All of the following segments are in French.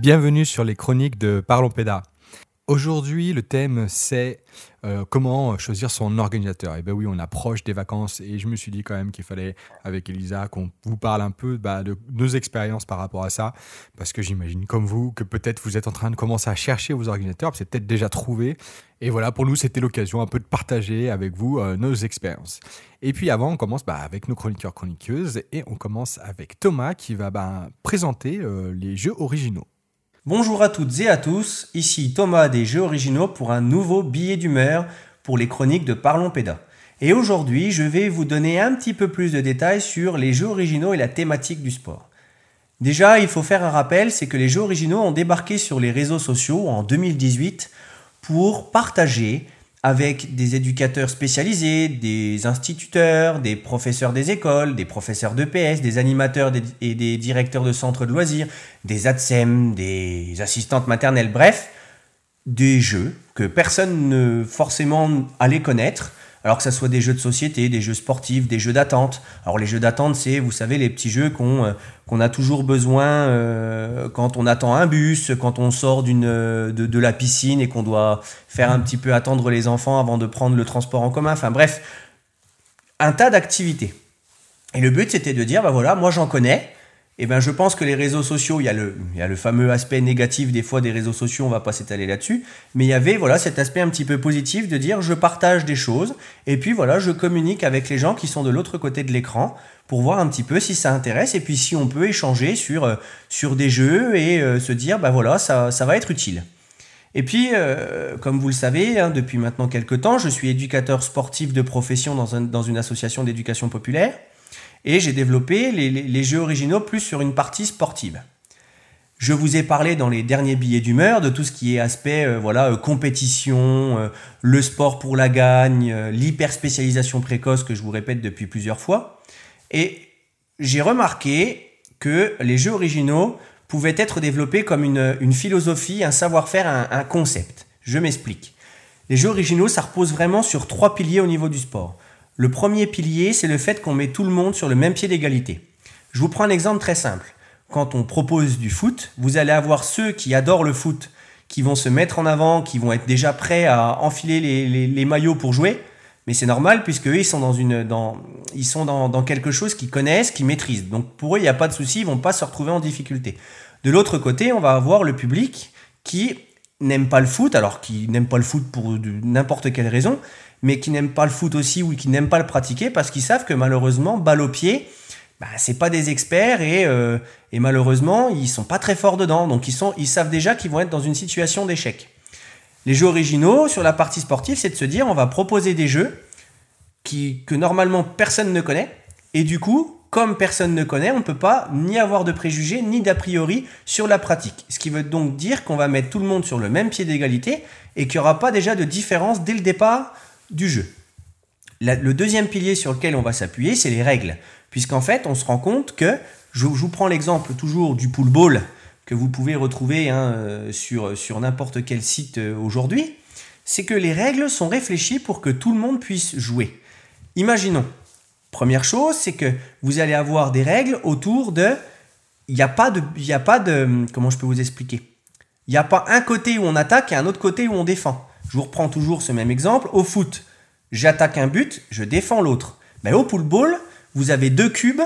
Bienvenue sur les chroniques de Parlons Pédas. Aujourd'hui, le thème c'est euh, comment choisir son organisateur. Et eh ben oui, on approche des vacances et je me suis dit quand même qu'il fallait, avec Elisa, qu'on vous parle un peu bah, de nos expériences par rapport à ça, parce que j'imagine comme vous que peut-être vous êtes en train de commencer à chercher vos organisateurs, c'est peut-être déjà trouvé. Et voilà, pour nous, c'était l'occasion un peu de partager avec vous euh, nos expériences. Et puis avant, on commence bah, avec nos chroniqueurs chroniqueuses et on commence avec Thomas qui va bah, présenter euh, les jeux originaux. Bonjour à toutes et à tous, ici Thomas des Jeux Originaux pour un nouveau billet d'humeur pour les chroniques de Parlons Péda. Et aujourd'hui, je vais vous donner un petit peu plus de détails sur les jeux originaux et la thématique du sport. Déjà, il faut faire un rappel, c'est que les jeux originaux ont débarqué sur les réseaux sociaux en 2018 pour partager avec des éducateurs spécialisés, des instituteurs, des professeurs des écoles, des professeurs d'EPS, des animateurs et des directeurs de centres de loisirs, des ATSEM, des assistantes maternelles, bref, des jeux que personne ne forcément allait connaître, alors que ce soit des jeux de société, des jeux sportifs, des jeux d'attente. Alors les jeux d'attente, c'est, vous savez, les petits jeux qu'on euh, a toujours besoin euh, quand on attend un bus, quand on sort d'une euh, de, de, la piscine et qu'on doit faire un petit peu attendre les enfants avant de prendre le transport en commun. Enfin bref, un tas d'activités. Et le but, c'était de dire, bah voilà, moi j'en connais, eh ben, je pense que les réseaux sociaux, il y, a le, fameux aspect négatif des fois des réseaux sociaux, on va pas s'étaler là-dessus, mais il y avait voilà cet aspect un petit peu positif de dire je partage des choses et puis voilà, je communique avec les gens qui sont de l'autre côté de l'écran pour voir un petit peu si ça intéresse et puis si on peut échanger sur, euh, sur des jeux et euh, se dire bah voilà, ça, ça va être utile. Et puis, euh, comme vous le savez, hein, depuis maintenant quelques temps, je suis éducateur sportif de profession dans une association d'éducation populaire et j'ai développé les, jeux originaux plus sur une partie sportive. Je vous ai parlé dans les derniers billets d'humeur de tout ce qui est aspect euh, voilà euh, compétition, euh, le sport pour la gagne, l'hyper spécialisation précoce que je vous répète depuis plusieurs fois. Et j'ai remarqué que les jeux originaux pouvaient être développés comme une, philosophie, un savoir-faire, un concept. Je m'explique. Les jeux originaux, ça repose vraiment sur trois piliers au niveau du sport. Le premier pilier, c'est le fait qu'on met tout le monde sur le même pied d'égalité. Je vous prends un exemple très simple. Quand on propose du foot, vous allez avoir ceux qui adorent le foot, qui vont se mettre en avant, qui vont être déjà prêts à enfiler les, maillots pour jouer. Mais c'est normal puisque eux, ils sont dans une, ils sont dans, dans quelque chose qu'ils connaissent, qu'ils maîtrisent. Donc pour eux, il n'y a pas de souci, ils vont pas se retrouver en difficulté. De l'autre côté, on va avoir le public qui n'aime pas le foot, alors qui n'aime pas le foot pour n'importe quelle raison, mais qui n'aiment pas le foot aussi ou qui n'aiment pas le pratiquer parce qu'ils savent que malheureusement, balle au pied, bah, c'est pas des experts et, euh, et, malheureusement, ils sont pas très forts dedans. Donc ils, sont, ils savent déjà qu'ils vont être dans une situation d'échec. Les jeux originaux sur la partie sportive, c'est de se dire on va proposer des jeux qui, que normalement personne ne connaît. Et du coup, comme personne ne connaît, on ne peut pas ni avoir de préjugés ni d'a priori sur la pratique. Ce qui veut donc dire qu'on va mettre tout le monde sur le même pied d'égalité et qu'il n'y aura pas déjà de différence dès le départ du jeu. le deuxième pilier sur lequel on va s'appuyer, c'est les règles. Puisqu'en fait, on se rend compte que, je, vous prends l'exemple toujours du pool ball que vous pouvez retrouver hein, euh, sur, n'importe quel site euh, aujourd'hui, c'est que les règles sont réfléchies pour que tout le monde puisse jouer. Imaginons, première chose, c'est que vous allez avoir des règles autour de... Il n'y a pas de... A pas de... Comment je peux vous expliquer? Il n'y a pas un côté où on attaque et un autre côté où on défend. Je vous reprends toujours ce même exemple. Au foot, j'attaque un but, je défends l'autre. Mais au pool ball, vous avez deux cubes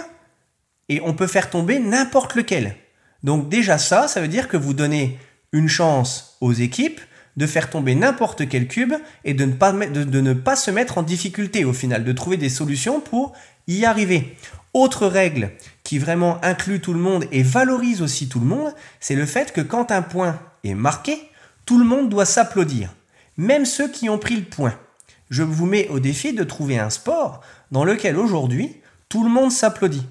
et on peut faire tomber n'importe lequel. Donc déjà ça, ça veut dire que vous donnez une chance aux équipes de faire tomber n'importe quel cube et de ne, pas, de ne pas se mettre en difficulté au final, de trouver des solutions pour y arriver. Autre règle qui vraiment inclut tout le monde et valorise aussi tout le monde, c'est le fait que quand un point est marqué, tout le monde doit s'applaudir même ceux qui ont pris le point. Je vous mets au défi de trouver un sport dans lequel aujourd'hui tout le monde s'applaudit.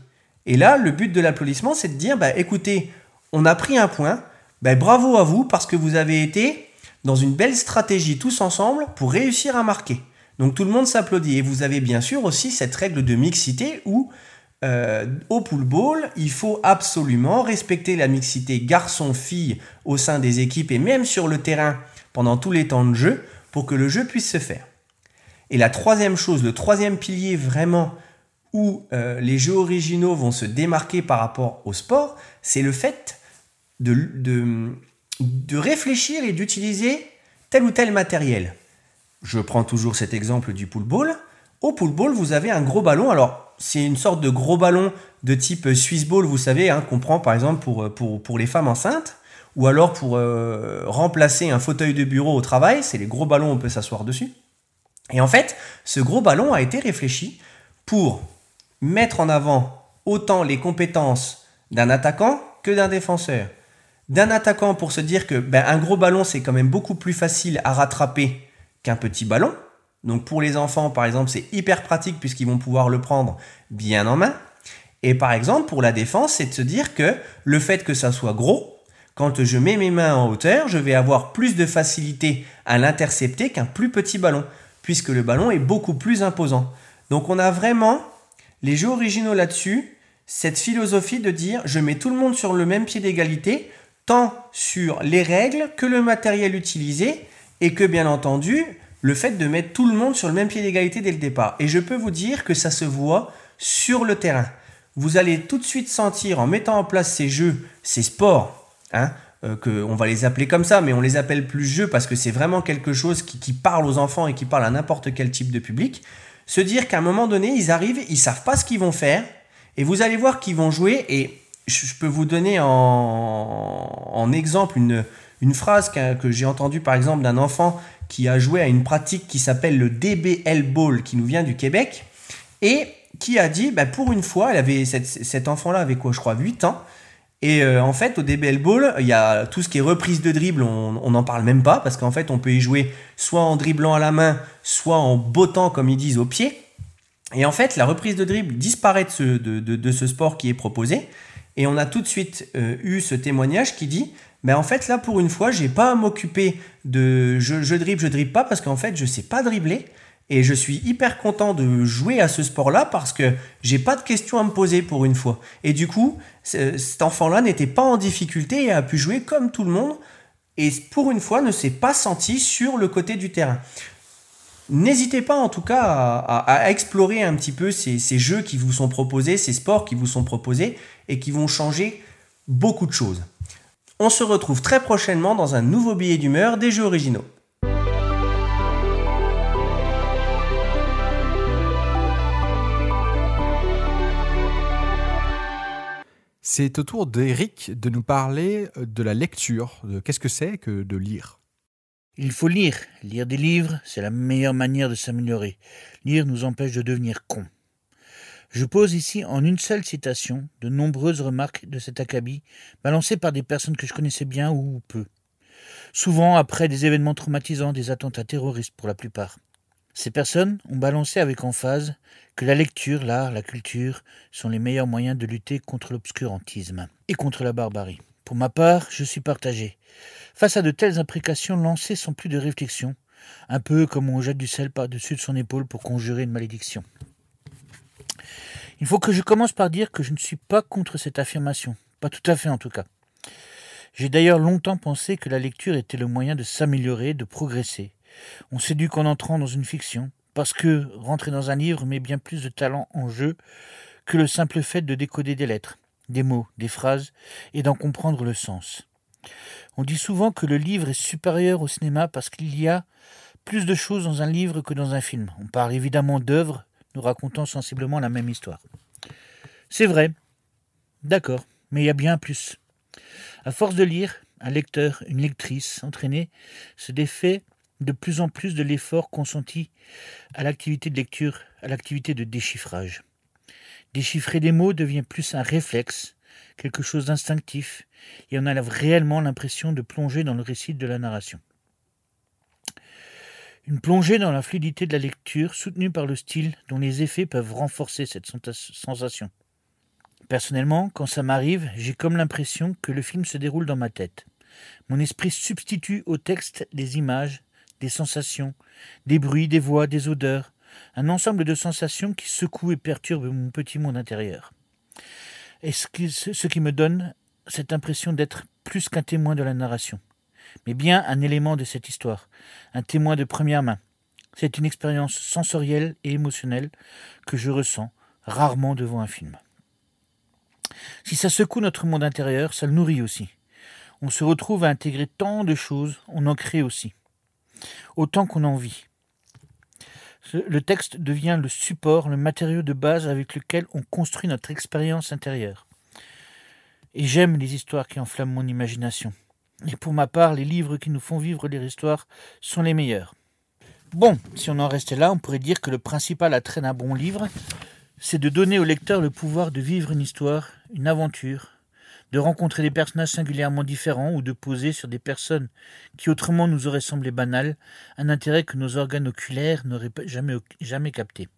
Et là, le but de l'applaudissement, c'est de dire, bah, écoutez, on a pris un point, bah, bravo à vous parce que vous avez été dans une belle stratégie tous ensemble pour réussir à marquer. Donc tout le monde s'applaudit. Et vous avez bien sûr aussi cette règle de mixité où euh, au pool ball, il faut absolument respecter la mixité garçon-fille au sein des équipes et même sur le terrain pendant tous les temps de jeu pour que le jeu puisse se faire. Et la troisième chose, le troisième pilier vraiment où euh, les jeux originaux vont se démarquer par rapport au sport, c'est le fait de, réfléchir et d'utiliser tel ou tel matériel. Je prends toujours cet exemple du pool ball. Au pool ball, vous avez un gros ballon. Alors, c'est une sorte de gros ballon de type Swiss ball, vous savez, hein, qu'on prend par exemple pour, pour, les femmes enceintes, ou alors pour euh, remplacer un fauteuil de bureau au travail. C'est les gros ballons, on peut s'asseoir dessus. Et en fait, ce gros ballon a été réfléchi pour mettre en avant autant les compétences d'un attaquant que d'un défenseur. D'un attaquant pour se dire que ben, un gros ballon, c'est quand même beaucoup plus facile à rattraper qu'un petit ballon. Donc pour les enfants, par exemple, c'est hyper pratique puisqu'ils vont pouvoir le prendre bien en main. Et par exemple, pour la défense, c'est de se dire que le fait que ça soit gros, quand je mets mes mains en hauteur, je vais avoir plus de facilité à l'intercepter qu'un plus petit ballon, puisque le ballon est beaucoup plus imposant. Donc on a vraiment les jeux originaux là-dessus, cette philosophie de dire je mets tout le monde sur le même pied d'égalité, tant sur les règles que le matériel utilisé, et que bien entendu, le fait de mettre tout le monde sur le même pied d'égalité dès le départ. Et je peux vous dire que ça se voit sur le terrain. Vous allez tout de suite sentir en mettant en place ces jeux, ces sports, hein, euh, que on va les appeler comme ça, mais on les appelle plus jeux parce que c'est vraiment quelque chose qui, parle aux enfants et qui parle à n'importe quel type de public. Se dire qu'à un moment donné, ils arrivent, ils savent pas ce qu'ils vont faire, et vous allez voir qu'ils vont jouer. Et je peux vous donner en, exemple une, une phrase que, j'ai entendue par exemple d'un enfant qui a joué à une pratique qui s'appelle le DBL Ball, qui nous vient du Québec, et qui a dit, bah, pour une fois, elle avait, cet enfant-là avait quoi, je crois, 8 ans, et euh, en fait, au DBL Ball, il y a tout ce qui est reprise de dribble, on n'en parle même pas, parce qu'en fait, on peut y jouer soit en dribblant à la main, soit en bottant, comme ils disent, au pied. Et en fait, la reprise de dribble disparaît de ce, sport qui est proposé. Et on a tout de suite euh, eu ce témoignage qui dit mais en fait là pour une fois j'ai pas à m'occuper de je, je dribble je dribble pas parce qu'en fait je sais pas dribbler et je suis hyper content de jouer à ce sport là parce que j'ai pas de questions à me poser pour une fois et du coup cet enfant là n'était pas en difficulté et a pu jouer comme tout le monde et pour une fois ne s'est pas senti sur le côté du terrain N'hésitez pas en tout cas à, explorer un petit peu ces jeux qui vous sont proposés, ces sports qui vous sont proposés et qui vont changer beaucoup de choses. On se retrouve très prochainement dans un nouveau billet d'humeur des jeux originaux. C'est au tour d'Eric de nous parler de la lecture, qu'est-ce que c'est que de lire? Il faut lire. Lire des livres, c'est la meilleure manière de s'améliorer. Lire nous empêche de devenir cons. Je pose ici en une seule citation de nombreuses remarques de cet acabit, balancées par des personnes que je connaissais bien ou peu. Souvent après des événements traumatisants, des attentats terroristes pour la plupart. Ces personnes ont balancé avec emphase que la lecture, l'art, la culture sont les meilleurs moyens de lutter contre l'obscurantisme et contre la barbarie. Pour ma part, je suis partagé. Face à de telles imprécations lancées sans plus de réflexion, un peu comme on jette du sel par-dessus de son épaule pour conjurer une malédiction. Il faut que je commence par dire que je ne suis pas contre cette affirmation. Pas tout à fait en tout cas. J'ai d'ailleurs longtemps pensé que la lecture était le moyen de s'améliorer, de progresser. On s'éduque en entrant dans une fiction, parce que rentrer dans un livre met bien plus de talent en jeu que le simple fait de décoder des lettres, des mots, des phrases, et d'en comprendre le sens. On dit souvent que le livre est supérieur au cinéma parce qu'il y a plus de choses dans un livre que dans un film. On parle évidemment d'œuvres nous racontant sensiblement la même histoire. C'est vrai. D'accord, mais il y a bien plus. À force de lire, un lecteur, une lectrice entraînée se défait de plus en plus de l'effort consenti à l'activité de lecture, à l'activité de déchiffrage. Déchiffrer des mots devient plus un réflexe, quelque chose d'instinctif, et on a réellement l'impression de plonger dans le récit de la narration. Une plongée dans la fluidité de la lecture, soutenue par le style dont les effets peuvent renforcer cette sensation. Personnellement, quand ça m'arrive, j'ai comme l'impression que le film se déroule dans ma tête. Mon esprit substitue au texte des images, des sensations, des bruits, des voix, des odeurs, un ensemble de sensations qui secouent et perturbent mon petit monde intérieur. Et ce qui me donne cette impression d'être plus qu'un témoin de la narration mais bien un élément de cette histoire, un témoin de première main. C'est une expérience sensorielle et émotionnelle que je ressens rarement devant un film. Si ça secoue notre monde intérieur, ça le nourrit aussi. On se retrouve à intégrer tant de choses, on en crée aussi, autant qu'on en vit. Le texte devient le support, le matériau de base avec lequel on construit notre expérience intérieure. Et j'aime les histoires qui enflamment mon imagination. Et pour ma part, les livres qui nous font vivre les histoires sont les meilleurs. Bon, si on en restait là, on pourrait dire que le principal attrait d'un bon livre, c'est de donner au lecteur le pouvoir de vivre une histoire, une aventure, de rencontrer des personnages singulièrement différents ou de poser sur des personnes qui autrement nous auraient semblé banales un intérêt que nos organes oculaires n'auraient jamais, capté.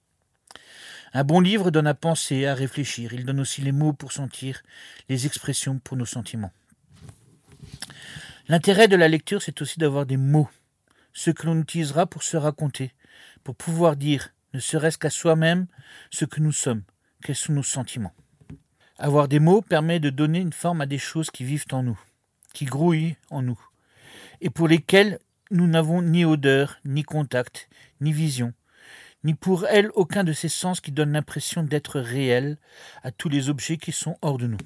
Un bon livre donne à penser, à réfléchir, il donne aussi les mots pour sentir, les expressions pour nos sentiments. L'intérêt de la lecture, c'est aussi d'avoir des mots, ce que l'on utilisera pour se raconter, pour pouvoir dire, ne serait-ce qu'à soi-même, ce que nous sommes, quels sont nos sentiments. Avoir des mots permet de donner une forme à des choses qui vivent en nous, qui grouillent en nous, et pour lesquelles nous n'avons ni odeur, ni contact, ni vision, ni pour elles aucun de ces sens qui donnent l'impression d'être réels à tous les objets qui sont hors de nous.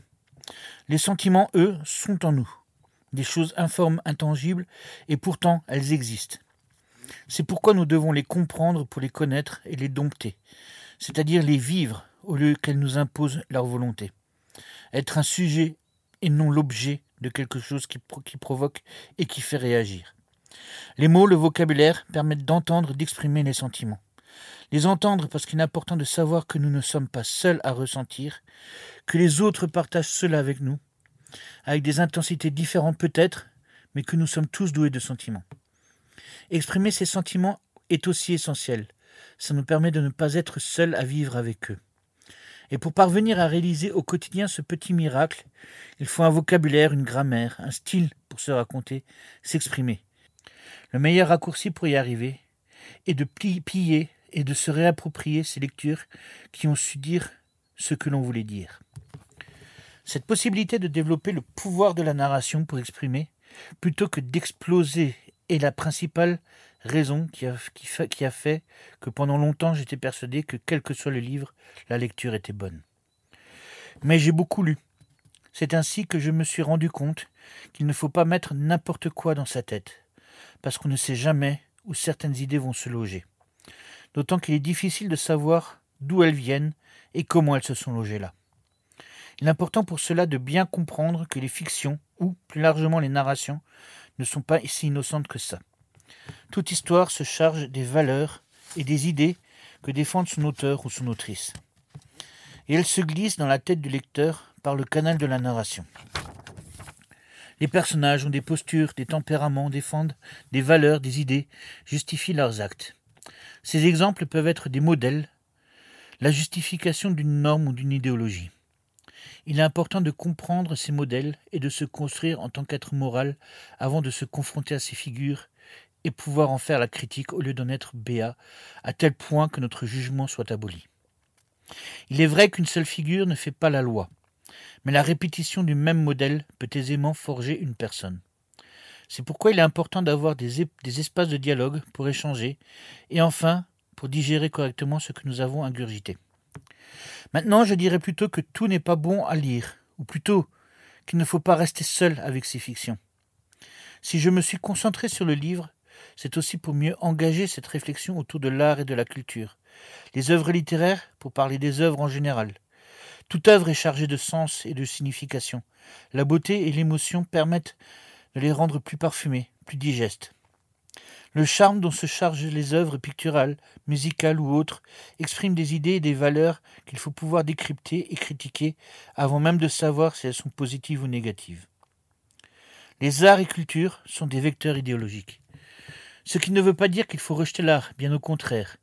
Les sentiments, eux, sont en nous, des choses informes, intangibles, et pourtant elles existent. C'est pourquoi nous devons les comprendre pour les connaître et les dompter, c'est-à-dire les vivre au lieu qu'elles nous imposent leur volonté être un sujet et non l'objet de quelque chose qui, provoque et qui fait réagir. Les mots, le vocabulaire permettent d'entendre, d'exprimer les sentiments. Les entendre parce qu'il est important de savoir que nous ne sommes pas seuls à ressentir, que les autres partagent cela avec nous, avec des intensités différentes peut-être, mais que nous sommes tous doués de sentiments. Exprimer ces sentiments est aussi essentiel. Ça nous permet de ne pas être seuls à vivre avec eux. Et pour parvenir à réaliser au quotidien ce petit miracle, il faut un vocabulaire, une grammaire, un style pour se raconter, s'exprimer. Le meilleur raccourci pour y arriver est de piller et de se réapproprier ces lectures qui ont su dire ce que l'on voulait dire. Cette possibilité de développer le pouvoir de la narration pour exprimer, plutôt que d'exploser, est la principale raison qui a, fait que pendant longtemps j'étais persuadé que quel que soit le livre, la lecture était bonne. Mais j'ai beaucoup lu. C'est ainsi que je me suis rendu compte qu'il ne faut pas mettre n'importe quoi dans sa tête, parce qu'on ne sait jamais où certaines idées vont se loger. D'autant qu'il est difficile de savoir d'où elles viennent et comment elles se sont logées là. Il est important pour cela de bien comprendre que les fictions, ou plus largement les narrations, ne sont pas si innocentes que ça. Toute histoire se charge des valeurs et des idées que défendent son auteur ou son autrice. Et elle se glisse dans la tête du lecteur par le canal de la narration. Les personnages ont des postures, des tempéraments, défendent des valeurs, des idées, justifient leurs actes. Ces exemples peuvent être des modèles, la justification d'une norme ou d'une idéologie. Il est important de comprendre ces modèles et de se construire en tant qu'être moral avant de se confronter à ces figures pouvoir en faire la critique au lieu d'en être béat, à tel point que notre jugement soit aboli. Il est vrai qu'une seule figure ne fait pas la loi, mais la répétition du même modèle peut aisément forger une personne. C'est pourquoi il est important d'avoir des, des, espaces de dialogue pour échanger, et enfin pour digérer correctement ce que nous avons ingurgité. Maintenant, je dirais plutôt que tout n'est pas bon à lire, ou plutôt qu'il ne faut pas rester seul avec ces fictions. Si je me suis concentré sur le livre, c'est aussi pour mieux engager cette réflexion autour de l'art et de la culture. Les œuvres littéraires, pour parler des œuvres en général. Toute œuvre est chargée de sens et de signification. La beauté et l'émotion permettent de les rendre plus parfumées, plus digestes. Le charme dont se chargent les œuvres picturales, musicales ou autres exprime des idées et des valeurs qu'il faut pouvoir décrypter et critiquer avant même de savoir si elles sont positives ou négatives. Les arts et cultures sont des vecteurs idéologiques. Ce qui ne veut pas dire qu'il faut rejeter l'art, bien au contraire.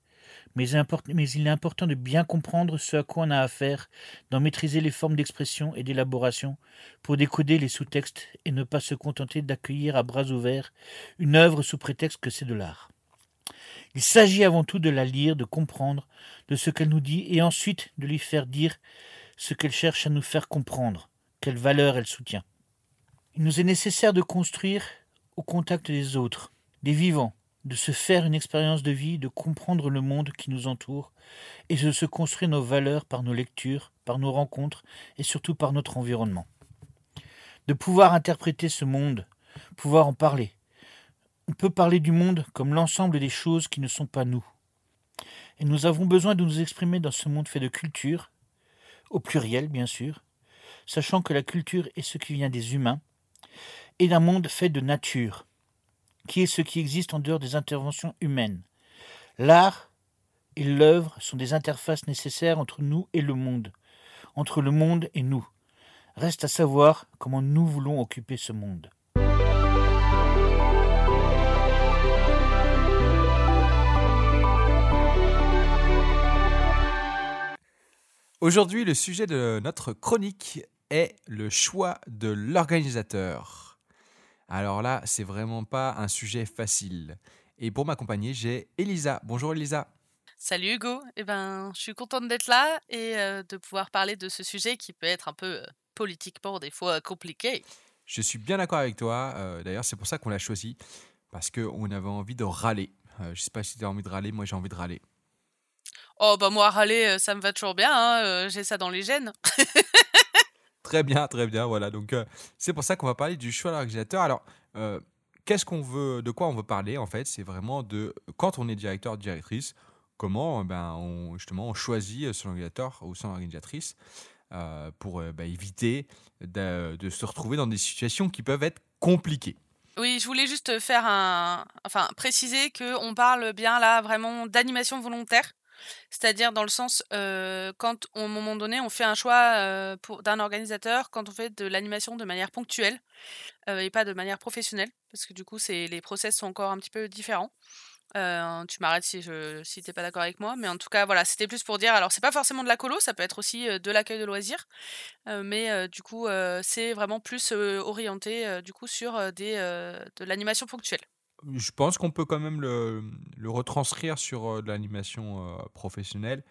Mais il est important de bien comprendre ce à quoi on a affaire, d'en maîtriser les formes d'expression et d'élaboration, pour décoder les sous-textes et ne pas se contenter d'accueillir à bras ouverts une œuvre sous prétexte que c'est de l'art. Il s'agit avant tout de la lire, de comprendre, de ce qu'elle nous dit, et ensuite de lui faire dire ce qu'elle cherche à nous faire comprendre, quelle valeur elle soutient. Il nous est nécessaire de construire au contact des autres, des vivants, de se faire une expérience de vie, de comprendre le monde qui nous entoure, et de se construire nos valeurs par nos lectures, par nos rencontres, et surtout par notre environnement. de pouvoir interpréter ce monde, pouvoir en parler. On peut parler du monde comme l'ensemble des choses qui ne sont pas nous. Et nous avons besoin de nous exprimer dans ce monde fait de culture, au pluriel bien sûr, sachant que la culture est ce qui vient des humains, et d'un monde fait de nature, qui est ce qui existe en dehors des interventions humaines. L'art et l'œuvre sont des interfaces nécessaires entre nous et le monde, entre le monde et nous. Reste à savoir comment nous voulons occuper ce monde. Aujourd'hui, le sujet de notre chronique est le choix de l'organisateur. Alors là, c'est vraiment pas un sujet facile. Et pour m'accompagner, j'ai Elisa. Bonjour Elisa. Salut Hugo, eh ben, je suis contente d'être là et euh, de pouvoir parler de ce sujet qui peut être un peu euh, politiquement des fois compliqué. Je suis bien d'accord avec toi. euh, D'ailleurs, c'est pour ça qu'on l'a choisi. Parce qu'on avait envie de râler. Euh, je sais pas si tu as envie de râler. Moi, j'ai envie de râler. Oh bah moi râler, euh, ça me va toujours bien, hein, euh, j'ai ça dans les gènes. Très bien, très bien. Voilà. Donc, euh, c'est pour ça qu'on va parler du choix de l'organisateur. Alors, euh, qu'est-ce qu'on veut, de quoi on veut parler en fait? C'est vraiment de quand on est directeur, directrice, comment euh, ben, on, justement on choisit son organisateur ou son organisatrice euh, pour euh, ben, éviter de, de se retrouver dans des situations qui peuvent être compliquées. Oui, je voulais juste faire un, enfin préciser que on parle bien là vraiment d'animation volontaire, c'est-à-dire dans le sens quand au moment donné on fait un choix d'un organisateur, quand on fait de l'animation de manière ponctuelle et pas de manière professionnelle, parce que du coup c'est les process sont encore un petit peu différents. Tu m'arrêtes si je si t'es pas d'accord avec moi, mais en tout cas voilà, c'était plus pour dire. Alors c'est pas forcément de la colo, ça peut être aussi de l'accueil de loisirs, mais du coup c'est vraiment plus orienté du coup sur de l'animation ponctuelle. Je pense qu'on peut quand même le, retranscrire sur euh, de l'animation euh, professionnelle.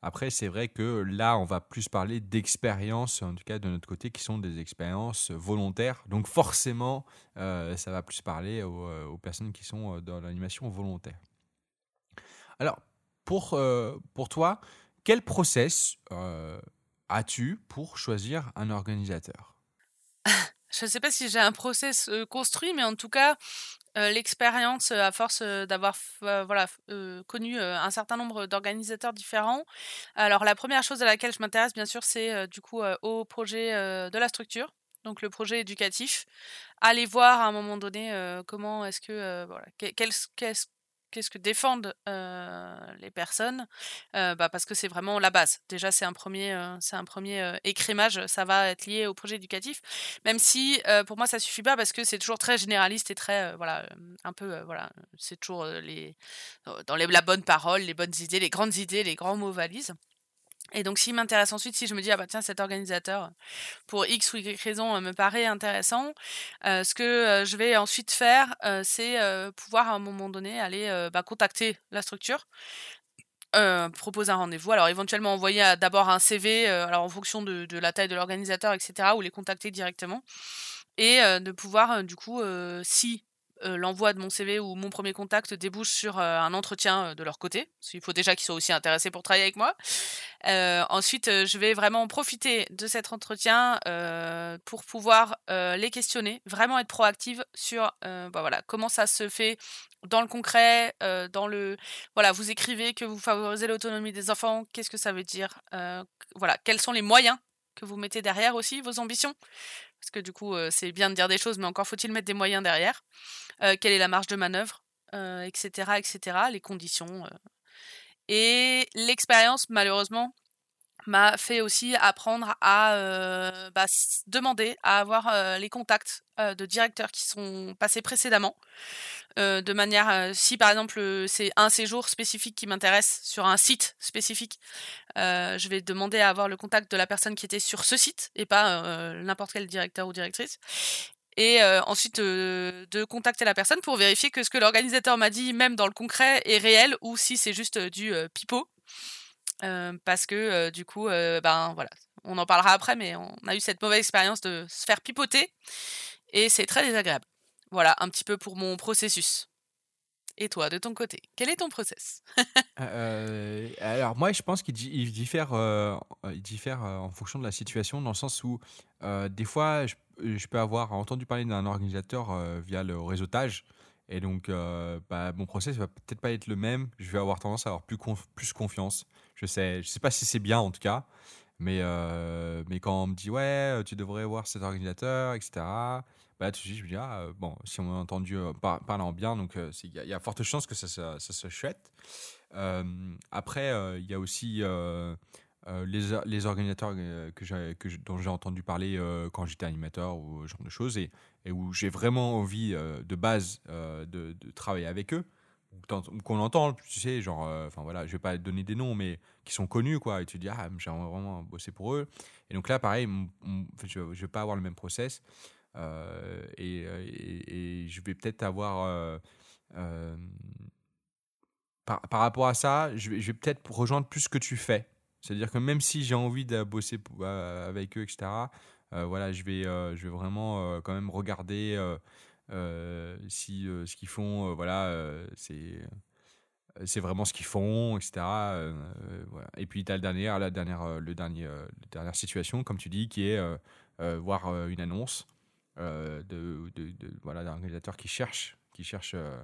Après, c'est vrai que là, on va plus parler d'expériences, en tout cas de notre côté, qui sont des expériences volontaires. Donc forcément, euh, ça va plus parler aux, euh, personnes qui sont euh, dans l'animation volontaire. Alors, pour, euh, pour toi, quel process euh, as-tu pour choisir un organisateur? Je ne sais pas si j'ai un process euh, construit, mais en tout cas, euh, l'expérience, euh, à force euh, d'avoir euh, voilà, euh, connu euh, un certain nombre d'organisateurs différents. Alors, la première chose à laquelle je m'intéresse, bien sûr, c'est euh, du coup euh, au projet euh, de la structure, donc le projet éducatif. Aller voir à un moment donné euh, comment est-ce que, euh, voilà, que- qu'est-ce qu'est-ce- qu'est-ce que défendent les personnes, bah, parce que c'est vraiment la base. Déjà, c'est un premier, écrémage, ça va être lié au projet éducatif. Même si pour moi ça suffit pas parce que c'est toujours très généraliste et très voilà un peu voilà c'est toujours dans la bonne parole, les bonnes idées, les grandes idées, les grands mots valises. Et donc s'il m'intéresse ensuite, si je me dis ah bah tiens cet organisateur pour X ou Y raison euh, me paraît intéressant, euh, ce que euh, je vais ensuite faire, c'est pouvoir à un moment donné aller bah, contacter la structure proposer un rendez-vous. Alors éventuellement envoyer d'abord un CV, alors en fonction de, la taille de l'organisateur, etc., ou les contacter directement, et de pouvoir du coup, si euh, l'envoi de mon CV ou mon premier contact débouche sur euh, un entretien euh, de leur côté, qu'il faut déjà qu'ils soient aussi intéressés pour travailler avec moi. Ensuite, je vais vraiment profiter de cet entretien pour pouvoir les questionner, vraiment être proactive sur bah voilà comment ça se fait dans le concret, dans le voilà, vous écrivez que vous favorisez l'autonomie des enfants, qu'est-ce que ça veut dire Voilà, quels sont les moyens que vous mettez derrière aussi, vos ambitions Parce que du coup, c'est bien de dire des choses, mais encore faut-il mettre des moyens derrière. Quelle est la marge de manœuvre, etc., etc., les conditions. Et l'expérience, malheureusement, m'a fait aussi apprendre à bah, demander à avoir les contacts de directeurs qui sont passés précédemment euh, de manière euh, si par exemple euh, c'est un séjour spécifique qui m'intéresse sur un site spécifique je vais demander à avoir le contact de la personne qui était sur ce site et pas n'importe quel directeur ou directrice. Et ensuite de contacter la personne pour vérifier que ce que l'organisateur m'a dit même dans le concret est réel ou si c'est juste du pipeau. Parce que du coup ben voilà. On en parlera après mais on a eu cette mauvaise expérience de se faire pipoter et c'est très désagréable voilà un petit peu pour mon processus Et toi, de ton côté, quel est ton process? Euh, alors moi, je pense qu'il di- il diffère, euh, il diffère euh, en fonction de la situation, dans le sens où euh, des fois, je, peux avoir entendu parler d'un organisateur euh, via le réseautage, et donc euh, bah, mon process va peut-être pas être le même. Je vais avoir tendance à avoir plus, plus confiance. Je sais, je sais pas si c'est bien en tout cas, mais, euh, mais quand on me dit ouais, tu devrais voir cet organisateur, etc. Bah, tout de je me dis, ah, euh, bon, si on m'a entendu euh, par- parler en bien, donc euh, il y, a- forte chance que ça, ça, soit chouette. Euh, après, il y a aussi les, les organisateurs que que dont j'ai entendu parler quand j'étais animateur ou ce genre de choses et, et où j'ai vraiment envie de base de, travailler avec eux. Qu'on entend, tu sais, genre, enfin voilà, je vais pas donner des noms, mais qui sont connus, quoi. Et tu te dis, ah, j'aimerais vraiment bosser pour eux. Et donc là, pareil, je, je vais pas avoir le même process. Euh, et, euh, et- je vais peut-être avoir. euh, par, par rapport à ça, je vais, peut-être rejoindre plus ce que tu fais. C'est-à-dire que même si j'ai envie de bosser avec eux, etc., voilà, je vais, je vais vraiment quand même regarder si ce qu'ils font, voilà, c'est c'est vraiment ce qu'ils font, etc. Et puis, tu as le dernier, la dernière, le dernier, dernière situation, comme tu dis, qui est voir une annonce de, de, voilà, d'un qui cherche, qui cherche euh,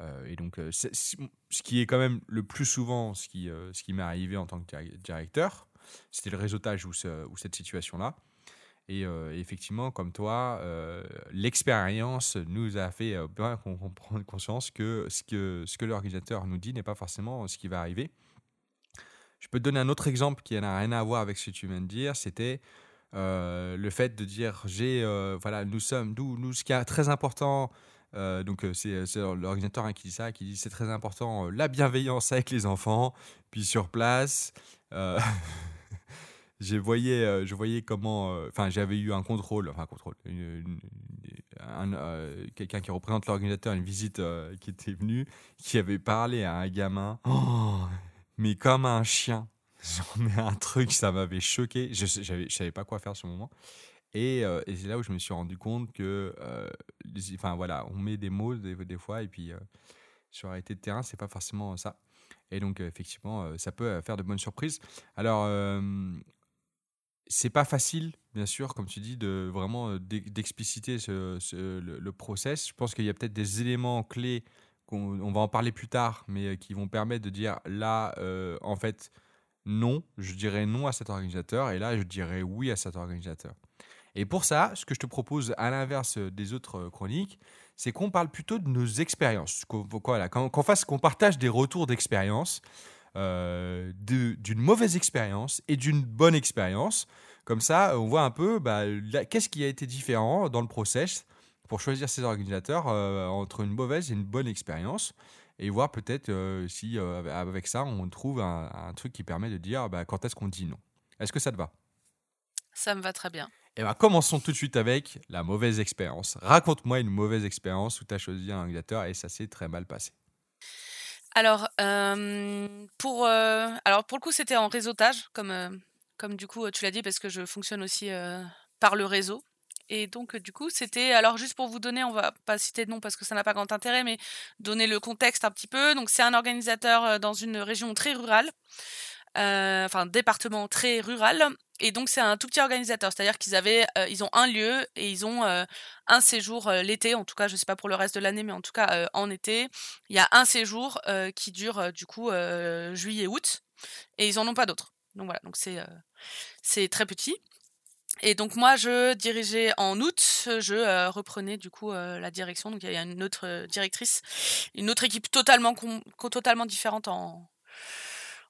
euh, et donc, euh, ce qui est quand même le plus souvent ce qui, euh, ce qui m'est arrivé en tant que dir- directeur, c'était le réseautage ou, ce- ou cette situation-là. Et euh, effectivement, comme toi, euh, l'expérience nous a fait euh, bien prenne conscience que ce que, ce que l'organisateur nous dit n'est pas forcément ce qui va arriver. Je peux te donner un autre exemple qui n'a rien à voir avec ce que tu viens de dire. C'était euh, le fait de dire j'ai euh, voilà nous sommes nous, nous ce qui est très important euh, donc c'est l'organisateur hein, qui dit ça qui dit c'est très important la bienveillance avec les enfants. Puis sur place je voyais je voyais comment enfin j'avais eu un contrôle enfin contrôle quelqu'un qui représente l'organisateur une visite qui était venue qui avait parlé à un gamin. Oh, mais comme un chien Genre, mais un truc, ça m'avait choqué. Je savais, je savais pas quoi faire le moment. Et, euh, et c'est là où je me suis rendu compte que, euh, enfin voilà, on met des mots des, fois, et puis euh, sur arrêté de terrain, c'est pas forcément ça. Et donc, effectivement, ça peut faire de bonnes surprises. Alors, c'est pas facile, bien sûr, comme tu dis, de vraiment d'ex- d'expliciter ce, ce- le, le process. Je pense qu'il y a peut-être des éléments clés, qu'on on va en parler plus tard, mais qui vont permettre de dire là, en fait, non, je dirais non à cet organisateur, et là, je dirais oui à cet organisateur. Et pour ça, ce que je te propose, à l'inverse des autres euh, chroniques, c'est qu'on parle plutôt de nos expériences, qu'on fasse, qu'on partage des retours d'expérience, euh, d'une mauvaise expérience et d'une bonne expérience. Comme ça, on voit un peu bah, qu'est-ce qui a été différent dans le process pour choisir ces organisateurs euh, entre une mauvaise et une bonne expérience et voir peut-être euh, si euh, avec ça on trouve un, un truc qui permet de dire bah, quand est-ce qu'on dit non. Est-ce que ça te va? Ça me va très bien. Eh ben, commençons tout de suite avec la mauvaise expérience. Raconte-moi une mauvaise expérience où tu as choisi un organisateur et ça s'est très mal passé. Alors, euh, pour, euh, alors pour le coup, c'était en réseautage, comme, euh, comme du coup tu l'as dit, parce que je fonctionne aussi par le réseau. Et donc, du coup, c'était. Alors, juste pour vous donner, on va pas citer de nom parce que ça n'a pas grand intérêt, mais donner le contexte un petit peu. Donc, c'est un organisateur euh, dans une région très rurale, euh, enfin, département très rural. Et donc, c'est un tout petit organisateur. C'est-à-dire qu'ils avaient, euh, ils ont un lieu et ils ont un séjour l'été. En tout cas, je sais pas pour le reste de l'année, mais en tout cas, en été, il y a un séjour qui dure du coup euh, juillet-août et ils en ont pas d'autres. Donc voilà, donc c'est c'est très petit. Et donc moi je dirigeais en août, je euh, reprenais du coup euh, la direction. Donc il y a une autre euh, directrice, une autre équipe totalement totalement différente en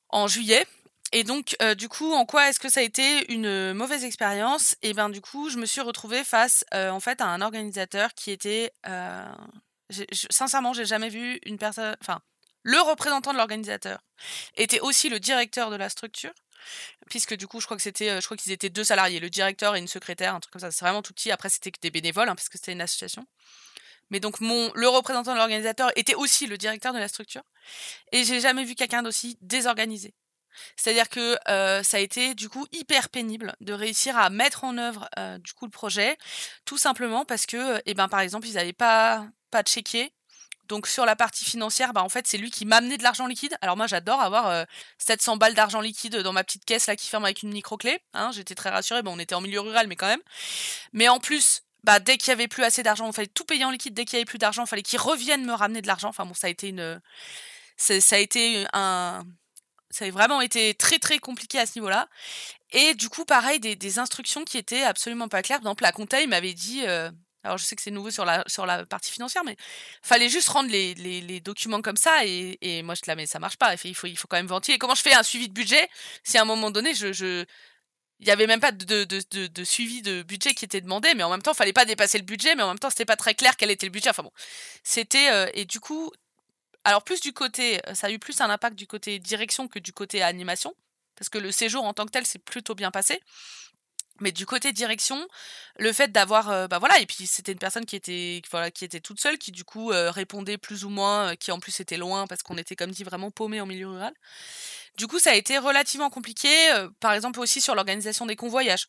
en juillet. Et donc du coup en quoi est-ce que ça a été une mauvaise expérience? Et ben du coup je me suis retrouvée face en fait à un organisateur qui était sincèrement j'ai jamais vu une personne, enfin le représentant de l'organisateur était aussi le directeur de la structure puisque du coup je crois que c'était euh, je crois qu'ils étaient deux salariés le directeur et une secrétaire un truc comme ça. C'est vraiment tout petit. Après c'était que des bénévoles hein, parce que c'était une association. Mais donc mon le représentant de l'organisateur était aussi le directeur de la structure. Et j'ai jamais vu quelqu'un d'aussi désorganisé. C'est-à-dire que euh, ça a été du coup hyper pénible de réussir à mettre en œuvre euh, du coup le projet. Tout simplement parce que eh ben par exemple ils n'avaient pas pas checké Donc sur la partie financière, bah en fait c'est lui qui m'a amené de l'argent liquide. Alors moi j'adore avoir 700 balles d'argent liquide dans ma petite caisse là qui ferme avec une micro clé. Hein, J'étais très rassurée. Bon on était en milieu rural mais quand même. Mais en plus bah, dès qu'il y avait plus assez d'argent, il fallait tout payer en liquide. Dès qu'il y avait plus d'argent, il fallait qu'ils reviennent me ramener de l'argent. Enfin bon, ça a été une, ça a été un, ça a vraiment été très très compliqué à ce niveau-là. Et du coup, pareil, des, des, instructions qui étaient absolument pas claires. Par exemple, la compta, il m'avait dit, euh, alors je sais que c'est nouveau sur la, sur la partie financière, mais fallait juste rendre les, les, documents comme ça. Et, et moi, je te la mais ça marche pas. Il faut, il faut quand même ventiler. Comment je fais un suivi de budget si à un moment donné, je, je il y avait même pas de, de, de, suivi de budget qui était demandé, mais en même temps, il fallait pas dépasser le budget, mais en même temps, c'était pas très clair quel était le budget. Enfin bon, c'était euh, et du coup, alors plus du côté, ça a eu plus un impact du côté direction que du côté animation, parce que le séjour en tant que tel s'est plutôt bien passé. Mais du côté direction, le fait d'avoir, euh, bah voilà, et puis c'était une personne qui était, voilà, qui était toute seule, qui du coup euh, répondait plus ou moins, qui en plus était loin parce qu'on était comme dit vraiment paumé en milieu rural. Du coup, ça a été relativement compliqué, par exemple aussi sur l'organisation des convoyages.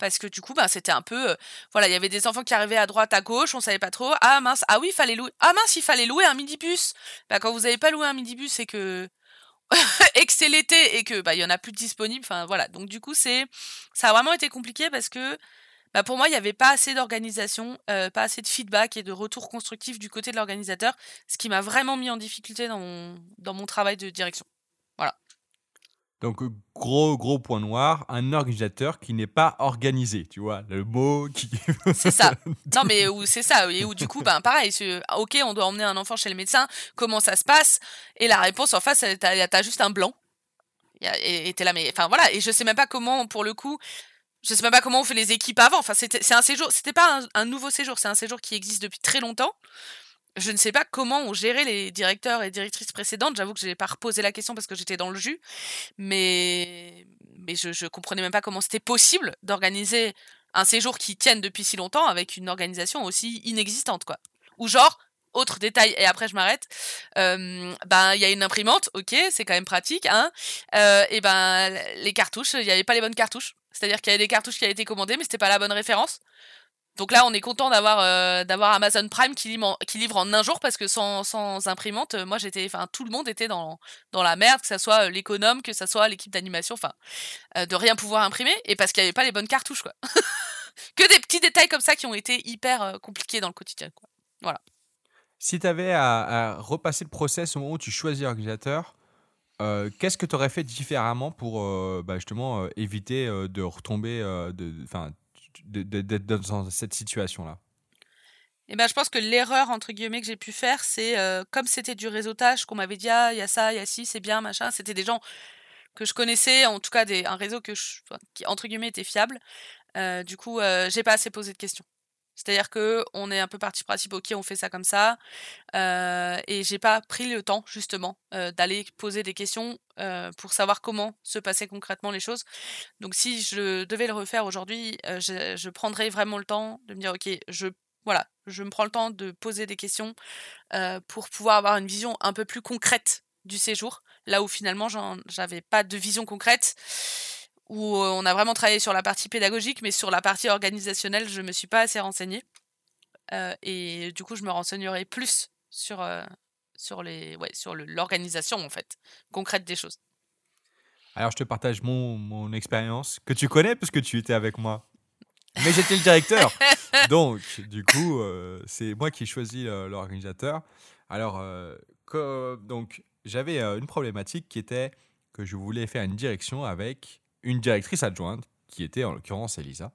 Parce que du coup, bah, c'était un peu, voilà, il y avait des enfants qui arrivaient à droite, à gauche, on savait pas trop. Ah mince, ah oui, fallait louer. Ah mince, il fallait louer un midibus. Bah, quand vous avez pas loué un midibus et que et que c'est l'été et que bah il y en a plus de disponibles. Enfin voilà. Donc du coup, c'est ça a vraiment été compliqué parce que bah, pour moi, il n'y avait pas assez d'organisation, pas assez de feedback et de retour constructif du côté de l'organisateur, ce qui m'a vraiment mis en difficulté dans mon, dans mon travail de direction. Donc, gros, gros point noir, un organisateur qui n'est pas organisé, tu vois, le mot qui... c'est ça. Non, mais c'est ça. Et où, du coup, ben, pareil, ok, on doit emmener un enfant chez le médecin, comment ça se passe? Et la réponse, en face, t'as as juste un blanc. Et t'es là, mais... Enfin, voilà. Et je sais même pas comment, pour le coup... Je sais même pas comment on fait les équipes avant. Enfin, c'est un séjour. C'était pas un nouveau séjour. C'est un séjour qui existe depuis très longtemps je ne sais pas comment ont géré les directeurs et directrices précédentes. J'avoue que je n'ai pas reposé la question parce que j'étais dans le jus, mais mais je, je comprenais même pas comment c'était possible d'organiser un séjour qui tienne depuis si longtemps avec une organisation aussi inexistante, quoi. Ou genre, autre détail, et après je m'arrête, euh, ben il y a une imprimante, ok, c'est quand même pratique, hein, euh, et ben les cartouches, il n'y avait pas les bonnes cartouches. C'est-à-dire qu'il y avait des cartouches qui avaient été commandées, mais c'était pas la bonne référence. Donc là, on est content d'avoir euh, Amazon Prime qui livre, en, un jour parce que sans, sans imprimante, moi j'étais, enfin tout le monde était dans, dans la merde, que ce soit euh, l'économe, que ce soit l'équipe d'animation, enfin euh, de rien pouvoir imprimer et parce qu'il n'y avait pas les bonnes cartouches quoi. que des petits détails comme ça qui ont été hyper compliqués dans le quotidien quoi. Voilà. Si tu avais à, repasser le process au moment où tu choisis l'organisateur, qu'est-ce que tu aurais fait différemment pour bah, justement éviter de retomber, d'être dans cette situation-là eh ben, je pense que l'erreur entre guillemets que j'ai pu faire, c'est euh, comme c'était du réseautage, qu'on m'avait dit ah il y a ça, il y a ci, c'est bien machin. C'était des gens que je connaissais, en tout cas un réseau qui entre guillemets était fiable. Euh, du coup, euh, j'ai pas assez posé de questions. C'est-à-dire que on est un peu parti principe, ok, on fait ça comme ça, euh, et j'ai pas pris le temps justement euh, d'aller poser des questions euh, pour savoir comment se passaient concrètement les choses. Donc si je devais le refaire aujourd'hui, euh, je, je, prendrais vraiment le temps de me dire, ok, je voilà, je me prends le temps de poser des questions pour pouvoir avoir une vision un peu plus concrète du séjour, là où finalement j'avais pas de vision concrète où euh, on a vraiment travaillé sur la partie pédagogique, mais sur la partie organisationnelle, je me suis pas assez renseignée. Euh, et du coup, je me renseignerai plus sur, euh, sur les, ouais, sur l'organisation en fait concrète des choses. Alors, je te partage mon, mon expérience que tu connais parce que tu étais avec moi. Mais j'étais le directeur. Donc, du coup, c'est moi qui ai choisi l'organisateur. Alors, donc, j'avais une problématique qui était que je voulais faire une direction avec une directrice adjointe, qui était en l'occurrence Elisa.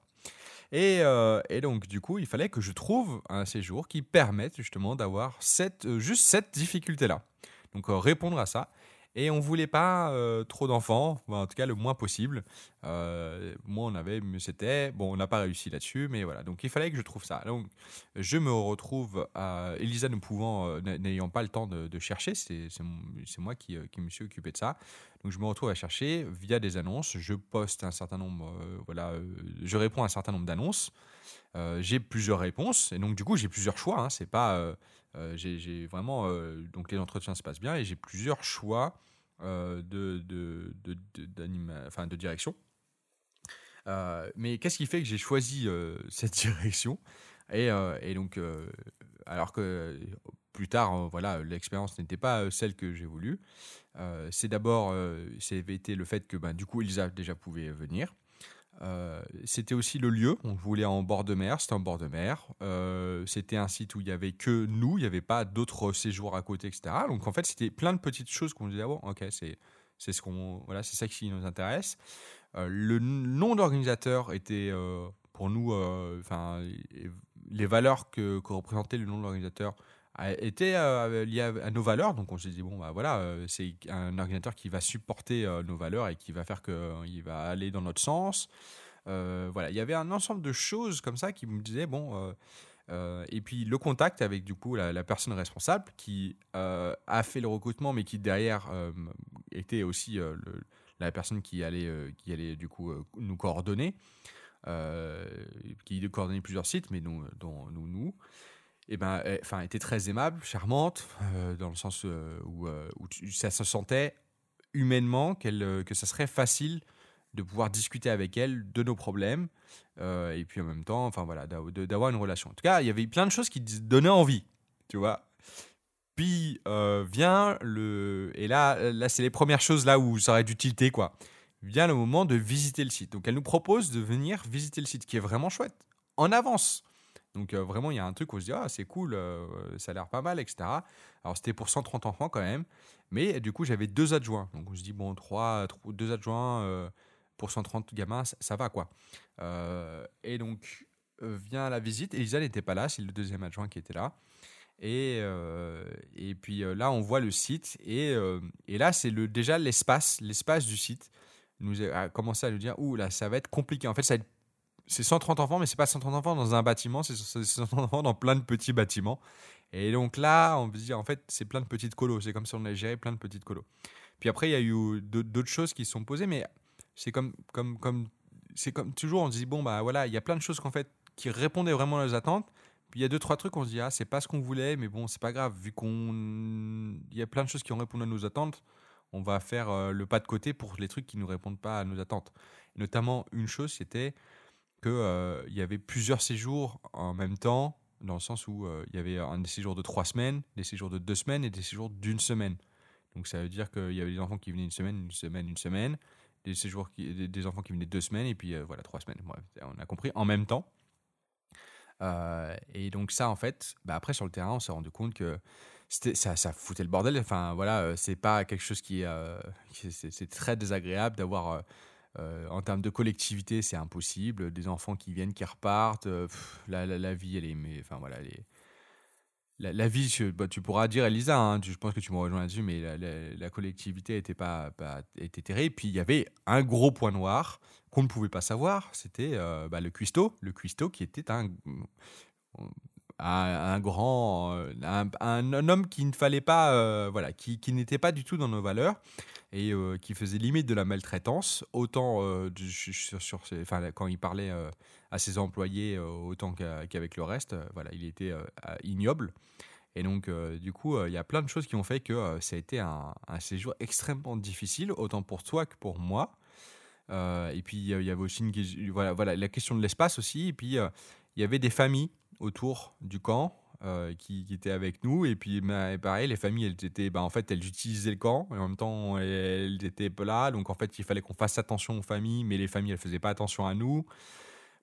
Et, euh, et, donc, du coup, il fallait que je trouve un séjour qui permette justement d'avoir cette, euh, juste cette difficulté-là. Donc, euh, répondre à ça. Et on voulait pas euh, trop d'enfants, en tout cas le moins possible. Euh, moi, on avait, c'était bon, on n'a pas réussi là-dessus, mais voilà. Donc, il fallait que je trouve ça. Donc, je me retrouve à Elisa ne pouvant, euh, n'ayant pas le temps de, chercher, c'est moi qui, qui, me suis occupé de ça. Donc, je me retrouve à chercher via des annonces. Je poste un certain nombre, voilà, je réponds à un certain nombre d'annonces. j'ai plusieurs réponses et donc du coup j'ai plusieurs choix. Hein, c'est pas euh, j'ai vraiment euh, donc les entretiens se passent bien et j'ai plusieurs choix euh, de, de, de, enfin, de direction. mais qu'est-ce qui fait que j'ai choisi cette direction? Et, et, donc, alors que plus tard, voilà, l'expérience n'était pas celle que j'ai voulu. c'est d'abord, le fait que ben, du coup, Elisa déjà pouvait venir. Euh, c'était aussi le lieu. On voulait en bord de mer. C'était en bord de mer. Euh, c'était un site où il y avait que nous. Il n'y avait pas d'autres séjours à côté, etc. Donc en fait, c'était plein de petites choses qu'on disait ah bon, ok, c'est c'est ce qu'on voilà, c'est ça qui nous intéresse. Euh, le nom d'organisateur était pour nous, enfin, les valeurs que, que représentait le nom de l'organisateur était euh, lié à, nos valeurs. Donc on s'est dit, bon, bah voilà, euh, c'est un ordinateur qui va supporter euh, nos valeurs et qui va faire qu'il va aller dans notre sens. voilà, il y avait un ensemble de choses comme ça qui me disaient, bon, et puis le contact avec du coup la, personne responsable qui a fait le recrutement, mais qui derrière était aussi la personne qui allait, qui allait du coup nous coordonner, qui coordonnait plusieurs sites, mais nous, dont nous, nous et ben, enfin, était très aimable, charmante, euh, dans le sens euh, où, euh, où ça se sentait humainement qu'elle, que ça serait facile de pouvoir discuter avec elle de nos problèmes, et puis en même temps, enfin voilà, d'avoir une relation. En tout cas, il y avait plein de choses qui donnaient envie, tu vois. Puis vient le, et là, là, c'est les premières choses là où ça aurait dû tilter quoi. Vient le moment de visiter le site. Donc elle nous propose de venir visiter le site, qui est vraiment chouette, en avance. Donc euh, vraiment, il y a un truc où se dit, ah, c'est cool, euh, ça a l'air pas mal, etc. Alors c'était pour 130 enfants quand même, mais du coup, j'avais deux adjoints. Donc on se dit, bon, trois, deux adjoints euh, pour 130 gamins, ça, va quoi. et donc vient la visite, Elisa n'était pas là, c'est le deuxième adjoint qui était là. Et, et puis là, on voit le site, et, et là, c'est le, déjà l'espace, l'espace du site nous a commencé à nous dire, ouh là, ça va être compliqué. En fait, ça va être c'est 130 enfants, mais c'est pas 130 enfants dans un bâtiment, c'est 130 enfants dans plein de petits bâtiments. Et donc là, on se dire, en fait, c'est plein de petites colos. C'est comme si on avait géré plein de petites colos. Puis après, il y a eu d'autres choses qui se sont posées, mais c'est comme, comme, comme, c'est comme toujours, on se dit, bon, bah voilà, il y a plein de choses qu'en fait, qui répondaient vraiment à nos attentes. Puis il y a deux, trois trucs, on se dit, ah, c'est pas ce qu'on voulait, mais bon, c'est pas grave, vu qu'on. Il y a plein de choses qui ont répondu à nos attentes, on va faire euh, le pas de côté pour les trucs qui ne répondent pas à nos attentes. notamment, une chose, c'était qu'il euh, y avait plusieurs séjours en même temps, dans le sens où euh, il y avait un des séjours de trois semaines, des séjours de deux semaines et des séjours d'une semaine. Donc ça veut dire qu'il y avait des enfants qui venaient une semaine, une semaine, une semaine, des séjours des, enfants qui venaient deux semaines et puis euh, voilà trois semaines. on a compris en même temps. et donc ça en fait, bah, après sur le terrain, on s'est rendu compte que ça, ça foutait le bordel. Enfin voilà, c'est pas quelque chose qui, c'est très désagréable d'avoir euh, en termes de collectivité, c'est impossible. Des enfants qui viennent, qui repartent. Euh, la, vie, elle est. Mais, enfin, voilà, la, vie, bah, tu pourras dire, Elisa, hein, je pense que tu me rejoins là-dessus, mais la, collectivité était, pas, était terrible. Puis il y avait un gros point noir qu'on ne pouvait pas savoir c'était euh, bah, le cuistot. Le cuistot qui était un un, grand, un, homme qui ne fallait pas, voilà, qui, qui n'était pas du tout dans nos valeurs et euh, qui faisait limite de la maltraitance, autant enfin, quand il parlait à ses employés, autant qu'avec le reste. voilà, il était ignoble. Et donc, du coup, il y a plein de choses qui ont fait que ça a été un, séjour extrêmement difficile, autant pour toi que pour moi. et puis, il y avait aussi la question de l'espace aussi. Et puis, il y avait des familles autour du camp euh, qui, étaient avec nous. Et puis, bah, pareil, les familles, elles étaient, bah, en fait, elles utilisaient le camp, et en même temps, elles étaient là. Donc, en fait, il fallait qu'on fasse attention aux familles, mais les familles, elles faisaient pas attention à nous.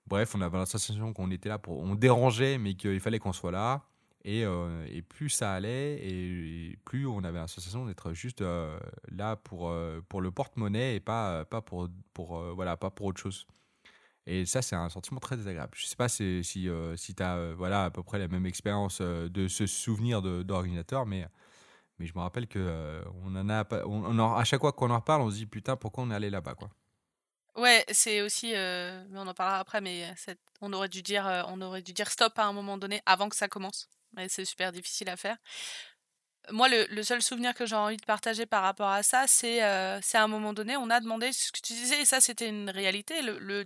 Bref, on avait sensation qu'on était là pour. On dérangeait, mais qu'il fallait qu'on soit là. Et, euh, et, plus ça allait, et, plus on avait sensation d'être juste euh, là pour, pour le porte-monnaie et pas, pas, pour, pour, voilà, pas pour autre chose. Et ça, c'est un sentiment très désagréable. Je ne sais pas si, si, euh, tu as euh, voilà, à peu près la même expérience euh, de ce souvenir d'ordinateur, mais, mais je me rappelle que on a, on, à chaque fois qu'on en reparle, on se dit putain, pourquoi on est allé là-bas quoi? Ouais, c'est aussi, on en parlera après, mais on aurait dû dire, on aurait dû dire stop à un moment donné avant que ça commence. c'est super difficile à faire moi, le, seul souvenir que j'ai envie de partager par rapport à ça, c'est euh, à un moment donné, on a demandé ce que tu disais, et ça c'était une réalité, le,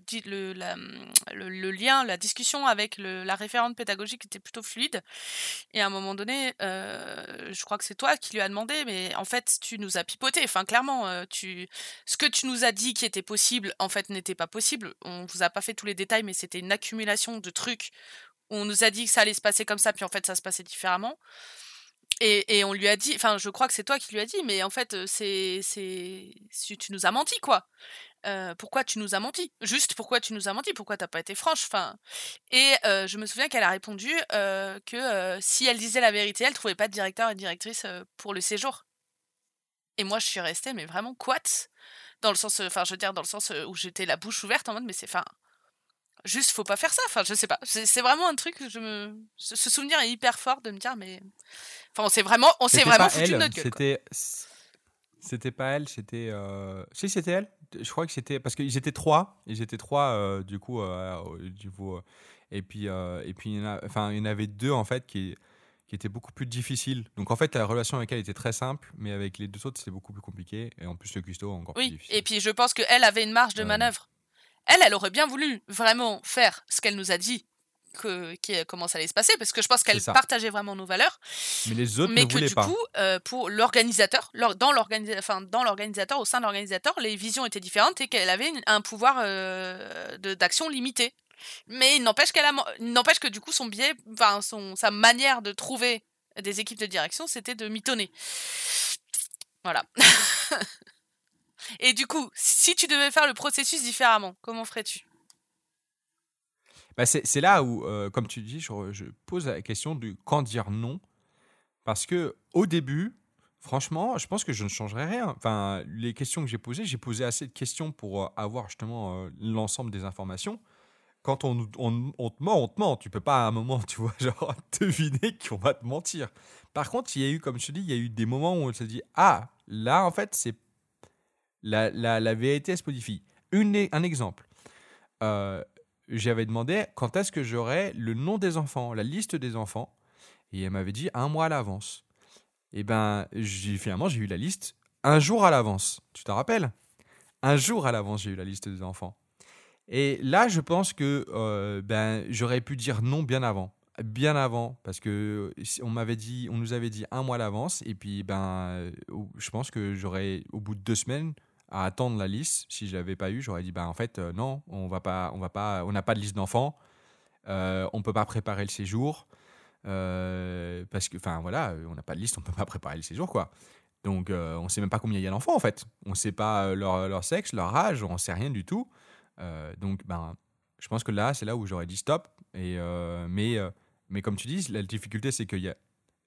lien, la discussion avec la référente pédagogique était plutôt fluide. Et à un moment donné, euh, je crois que c'est toi qui lui as demandé, mais en fait, tu nous as pipoté. Enfin, clairement, euh, ce que tu nous as dit qui était possible, en fait, n'était pas possible. On vous a pas fait tous les détails, mais c'était une accumulation de trucs. On nous a dit que ça allait se passer comme ça, puis en fait, ça se passait différemment. Et, on lui a dit, enfin, je crois que c'est toi qui lui as dit, mais en fait, c'est, c'est, tu nous as menti, quoi. Euh, pourquoi tu nous as menti? Juste pourquoi tu nous as menti? Pourquoi t'as pas été franche? Enfin, et euh, je me souviens qu'elle a répondu euh, que si elle disait la vérité, elle trouvait pas de directeur et directrice pour le séjour. Et moi, je suis restée, mais vraiment quoi Dans le sens, enfin, je veux dire, dans le sens où j'étais la bouche ouverte en mode, mais c'est, enfin, juste, faut pas faire ça. Enfin, je sais pas. C'est vraiment un truc. Je me, ce souvenir est hyper fort de me dire, mais, enfin, on s'est vraiment, on s'est vraiment foutu de notre gueule. C'était, c'était pas elle, c'était, si c'était elle je crois que c'était parce qu'ils étaient trois, ils étaient trois euh, du coup euh, du coup, euh, et puis et puis il y, en a, enfin, il y en avait deux en fait qui qui étaient beaucoup plus difficiles. Donc en fait la relation avec elle était très simple, mais avec les deux autres c'était beaucoup plus compliqué et en plus le cuistot encore oui, plus difficile. Et puis je pense qu'elle avait une marge de manœuvre. Elle, elle aurait bien voulu vraiment faire ce qu'elle nous a dit que, qui, comment ça allait se passer, parce que je pense qu'elle partageait vraiment nos valeurs. Mais les autres mais ne que du coup, euh, pour l'organisateur, dans l'organisateur, au sein de l'organisateur, les visions étaient différentes et qu'elle avait un pouvoir euh, d'action limité. Mais il n'empêche qu'elle n'empêche que du coup son biais, enfin son sa manière de trouver des équipes de direction, c'était de mitonner. Voilà. et du coup, si tu devais faire le processus différemment, comment ferais-tu? Bah, c'est là où, euh, comme tu dis, je, pose la question de quand dire non. Parce que au début, franchement, je pense que je ne changerai rien. Enfin, les questions que j'ai posées, j'ai posé assez de questions pour euh, avoir justement euh, l'ensemble des informations. Quand on, te ment, on te ment. Tu peux pas à un moment, tu vois, genre deviner qu'on va te mentir. Par contre, il y a eu, comme je te dis, il y a eu des moments où on se dit Ah, là, en fait, c'est la, la, la. Une, un exemple. Euh, j'avais demandé quand est-ce que j'aurais le nom des enfants, la liste des enfants, et elle m'avait dit un mois à l'avance. Et eh ben, finalement, j'ai eu la liste un jour à l'avance. Tu te rappelles? Un jour à l'avance, j'ai eu la liste des enfants. Et là, je pense que euh, ben, j'aurais pu dire non bien avant. Bien avant, parce que on m'avait dit, on nous avait dit un mois à l'avance, et puis ben, je pense que j'aurais, au bout de deux semaines, à attendre la liste. Si je l'avais pas eu, j'aurais dit bah en fait euh, non, on va pas, on va pas, on n'a pas de liste d'enfants, euh, on peut pas préparer le séjour euh, parce que enfin voilà, on n'a pas de liste, on peut pas préparer le séjour quoi. Donc euh, on sait même pas combien il y a d'enfants en fait. On sait pas leur, leur, sexe, leur âge, on sait rien du tout. donc ben je pense que là c'est là où j'aurais dit stop. Et mais mais comme tu dis, la difficulté c'est qu'il y a